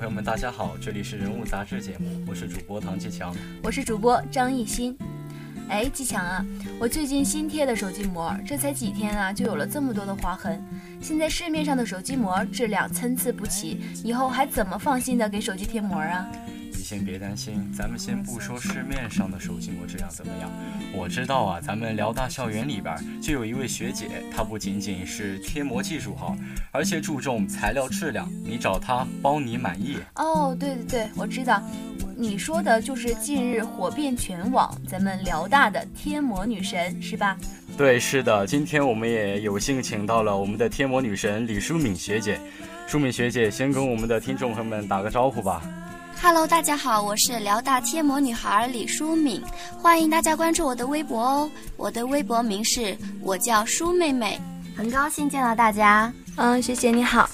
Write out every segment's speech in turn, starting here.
朋友们，大家好，这里是人物杂志节目，我是主播唐继强，我是主播张艺兴。哎，继强啊，我最近新贴的手机膜，这才几天啊，就有了这么多的划痕。现在市面上的手机膜质量参差不齐，以后还怎么放心的给手机贴膜啊？你先别担心，咱们先不说市面上的手机膜质量怎么样，我知道啊，咱们辽大校园里边就有一位学姐，她不仅仅是贴膜技术好，而且注重材料质量，你找她包你满意。哦，对对对，我知道。你说的就是近日火遍全网，咱们辽大的贴膜女神是吧？对，是的。今天我们也有幸请到了我们的贴膜女神李淑敏学姐。淑敏学姐，先跟我们的听众朋友们打个招呼吧。Hello，大家好，我是辽大贴膜女孩李淑敏，欢迎大家关注我的微博哦。我的微博名是我叫舒妹妹，很高兴见到大家。嗯，学姐你好。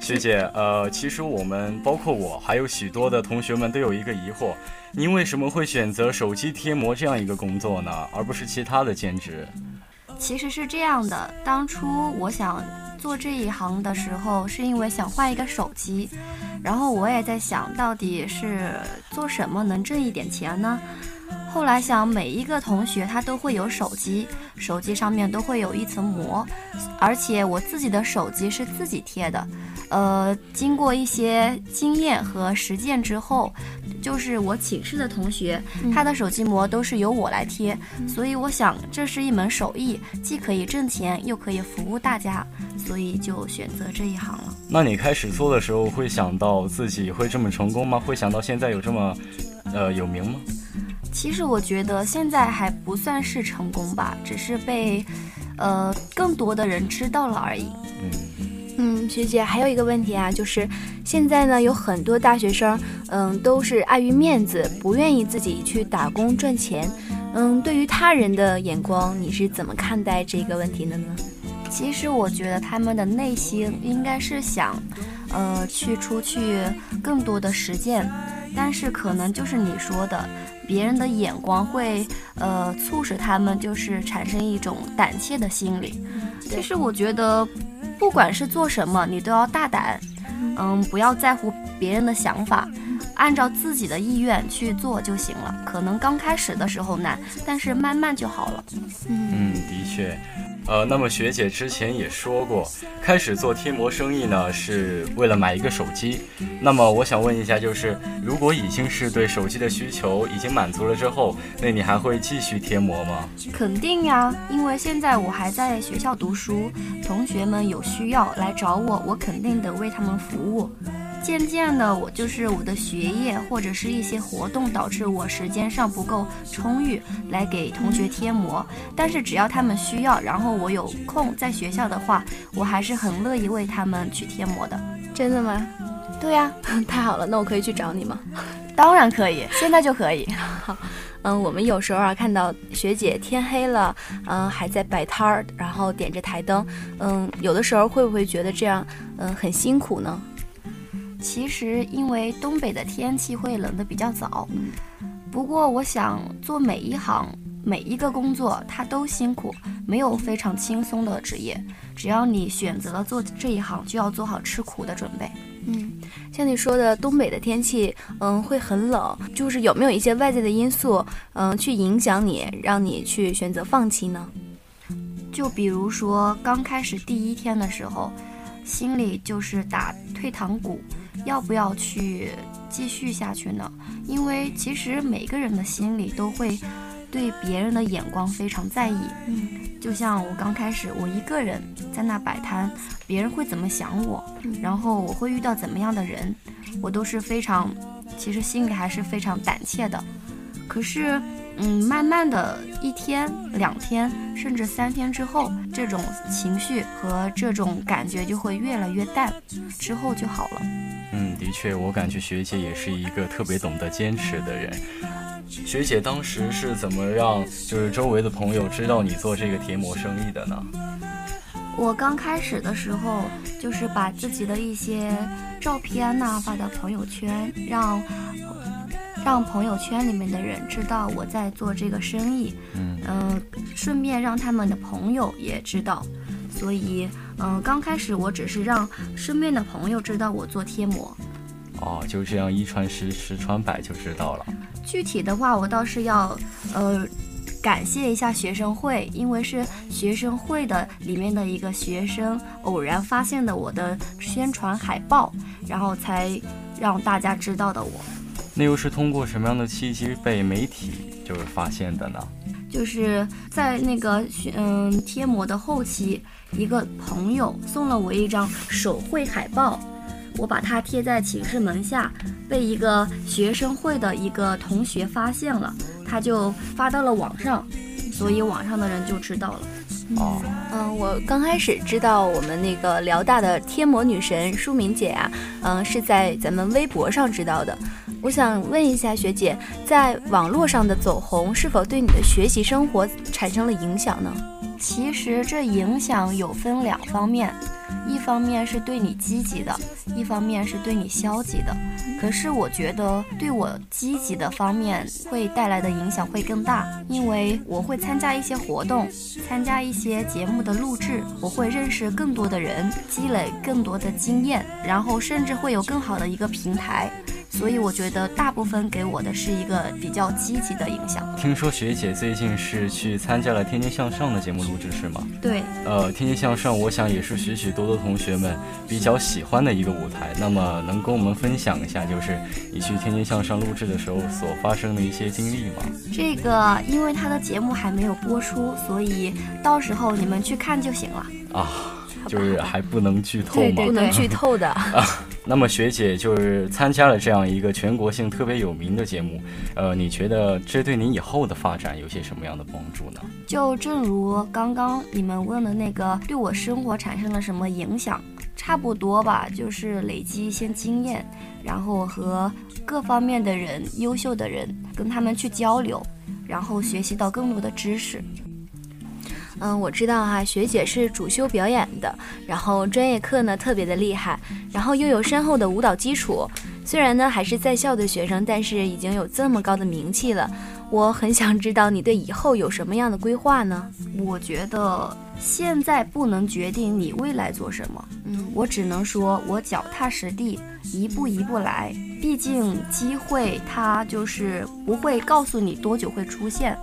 学姐，呃，其实我们包括我，还有许多的同学们都有一个疑惑：您为什么会选择手机贴膜这样一个工作呢，而不是其他的兼职？其实是这样的，当初我想做这一行的时候，是因为想换一个手机，然后我也在想到底是做什么能挣一点钱呢？后来想，每一个同学他都会有手机，手机上面都会有一层膜，而且我自己的手机是自己贴的。呃，经过一些经验和实践之后，就是我寝室的同学，他的手机膜都是由我来贴，所以我想这是一门手艺，既可以挣钱，又可以服务大家，所以就选择这一行了。那你开始做的时候，会想到自己会这么成功吗？会想到现在有这么，呃，有名吗？其实我觉得现在还不算是成功吧，只是被，呃，更多的人知道了而已。嗯。嗯，学姐还有一个问题啊，就是现在呢有很多大学生，嗯，都是碍于面子，不愿意自己去打工赚钱。嗯，对于他人的眼光，你是怎么看待这个问题的呢？其实我觉得他们的内心应该是想，呃，去出去更多的实践，但是可能就是你说的，别人的眼光会，呃，促使他们就是产生一种胆怯的心理。其实我觉得。不管是做什么，你都要大胆，嗯，不要在乎别人的想法，按照自己的意愿去做就行了。可能刚开始的时候难，但是慢慢就好了。嗯，的确。呃，那么学姐之前也说过，开始做贴膜生意呢，是为了买一个手机。那么我想问一下，就是如果已经是对手机的需求已经满足了之后，那你还会继续贴膜吗？肯定呀，因为现在我还在学校读书，同学们有需要来找我，我肯定得为他们服务。渐渐的，我就是我的学业或者是一些活动导致我时间上不够充裕来给同学贴膜，但是只要他们需要，然后我有空在学校的话，我还是很乐意为他们去贴膜的。真的吗？对呀，太好了，那我可以去找你吗？当然可以，现在就可以。好，嗯，我们有时候啊看到学姐天黑了，嗯，还在摆摊儿，然后点着台灯，嗯，有的时候会不会觉得这样，嗯，很辛苦呢？其实，因为东北的天气会冷得比较早。不过，我想做每一行、每一个工作，它都辛苦，没有非常轻松的职业。只要你选择了做这一行，就要做好吃苦的准备。嗯，像你说的，东北的天气，嗯，会很冷。就是有没有一些外在的因素，嗯，去影响你，让你去选择放弃呢？就比如说，刚开始第一天的时候，心里就是打退堂鼓。要不要去继续下去呢？因为其实每个人的心里都会对别人的眼光非常在意。嗯，就像我刚开始，我一个人在那摆摊，别人会怎么想我？然后我会遇到怎么样的人？我都是非常，其实心里还是非常胆怯的。可是，嗯，慢慢的一天、两天，甚至三天之后，这种情绪和这种感觉就会越来越淡，之后就好了。确，我感觉学姐也是一个特别懂得坚持的人。学姐当时是怎么让就是周围的朋友知道你做这个贴膜生意的呢？我刚开始的时候，就是把自己的一些照片呐发到朋友圈，让让朋友圈里面的人知道我在做这个生意。嗯，顺便让他们的朋友也知道。所以，嗯，刚开始我只是让身边的朋友知道我做贴膜。哦，就这样一传十，十传百就知道了。具体的话，我倒是要呃感谢一下学生会，因为是学生会的里面的一个学生偶然发现的我的宣传海报，然后才让大家知道的我。那又是通过什么样的契机被媒体就是发现的呢？就是在那个嗯贴膜的后期，一个朋友送了我一张手绘海报，我把它贴在寝室门下，被一个学生会的一个同学发现了，他就发到了网上，所以网上的人就知道了。哦，嗯，我刚开始知道我们那个辽大的贴膜女神舒敏姐啊，嗯，是在咱们微博上知道的。我想问一下学姐，在网络上的走红是否对你的学习生活产生了影响呢？其实这影响有分两方面，一方面是对你积极的，一方面是对你消极的。可是我觉得对我积极的方面会带来的影响会更大，因为我会参加一些活动，参加一些节目的录制，我会认识更多的人，积累更多的经验，然后甚至会有更好的一个平台。所以我觉得大部分给我的是一个比较积极的影响。听说学姐最近是去参加了《天天向上》的节目录制是吗？对，呃，《天天向上》我想也是许许多多同学们比较喜欢的一个舞台。那么能跟我们分享一下，就是你去《天天向上》录制的时候所发生的一些经历吗？这个因为他的节目还没有播出，所以到时候你们去看就行了。啊，就是还不能剧透吗？不能剧透的。那么学姐就是参加了这样一个全国性特别有名的节目，呃，你觉得这对你以后的发展有些什么样的帮助呢？就正如刚刚你们问的那个，对我生活产生了什么影响？差不多吧，就是累积一些经验，然后和各方面的人、优秀的人跟他们去交流，然后学习到更多的知识。嗯，我知道哈，学姐是主修表演的，然后专业课呢特别的厉害，然后又有深厚的舞蹈基础。虽然呢还是在校的学生，但是已经有这么高的名气了。我很想知道你对以后有什么样的规划呢？我觉得现在不能决定你未来做什么，嗯，我只能说我脚踏实地，一步一步来。毕竟机会它就是不会告诉你多久会出现。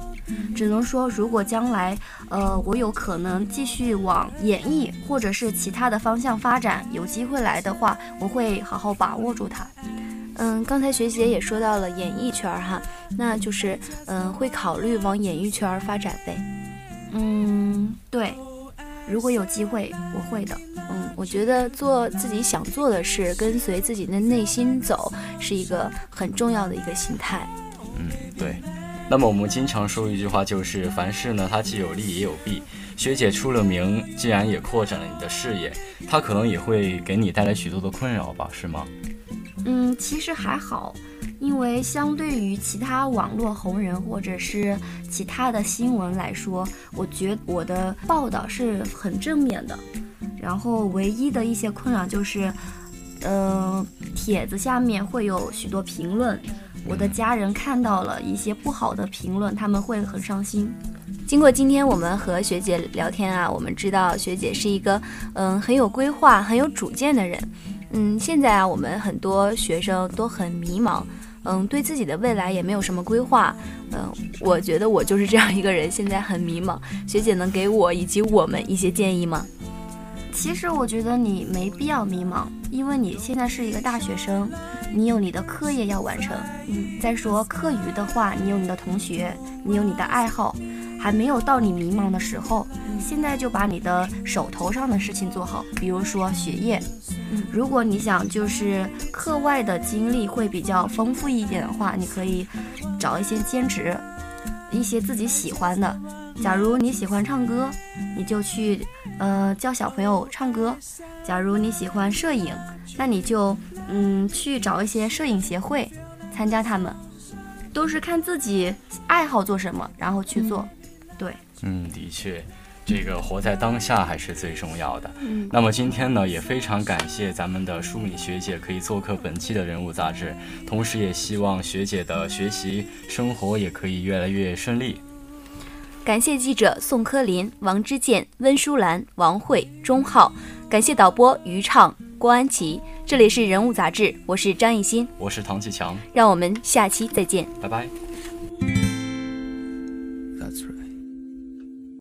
只能说，如果将来，呃，我有可能继续往演艺或者是其他的方向发展，有机会来的话，我会好好把握住它。嗯，刚才学姐也说到了演艺圈哈，那就是，嗯，会考虑往演艺圈发展呗。嗯，对，如果有机会，我会的。嗯，我觉得做自己想做的事，跟随自己的内心走，是一个很重要的一个心态。嗯，对。那么我们经常说一句话，就是凡事呢，它既有利也有弊。学姐出了名，既然也扩展了你的视野，它可能也会给你带来许多的困扰吧，是吗？嗯，其实还好，因为相对于其他网络红人或者是其他的新闻来说，我觉得我的报道是很正面的。然后唯一的一些困扰就是，呃，帖子下面会有许多评论。我的家人看到了一些不好的评论，他们会很伤心。经过今天我们和学姐聊天啊，我们知道学姐是一个嗯很有规划、很有主见的人。嗯，现在啊，我们很多学生都很迷茫，嗯，对自己的未来也没有什么规划。嗯，我觉得我就是这样一个人，现在很迷茫。学姐能给我以及我们一些建议吗？其实我觉得你没必要迷茫，因为你现在是一个大学生。你有你的课业要完成，嗯，再说课余的话，你有你的同学，你有你的爱好，还没有到你迷茫的时候。现在就把你的手头上的事情做好，比如说学业。如果你想就是课外的经历会比较丰富一点的话，你可以找一些兼职，一些自己喜欢的。假如你喜欢唱歌，你就去呃教小朋友唱歌；假如你喜欢摄影，那你就。嗯，去找一些摄影协会，参加他们，都是看自己爱好做什么，然后去做。对，嗯，的确，这个活在当下还是最重要的。嗯，那么今天呢，也非常感谢咱们的舒敏学姐可以做客本期的人物杂志，同时也希望学姐的学习生活也可以越来越顺利。感谢记者宋科林、王之健、温淑兰、王慧、钟浩，感谢导播于畅。郭安琪。这里是人物杂志，我是张艺兴，我是唐启强，让我们下期再见，拜拜。